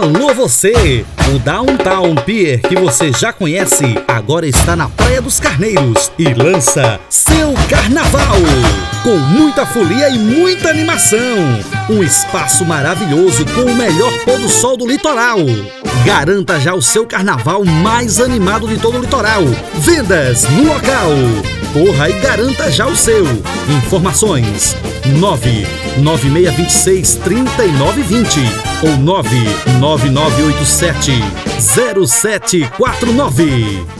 Alô você! O Downtown Pier que você já conhece agora está na Praia dos Carneiros e lança seu carnaval com muita folia e muita animação. Um espaço maravilhoso com o melhor pôr do sol do litoral. Garanta já o seu carnaval mais animado de todo o litoral. Vendas no local. Corra e garanta já o seu. Informações 99626 3920 ou 99987 0749.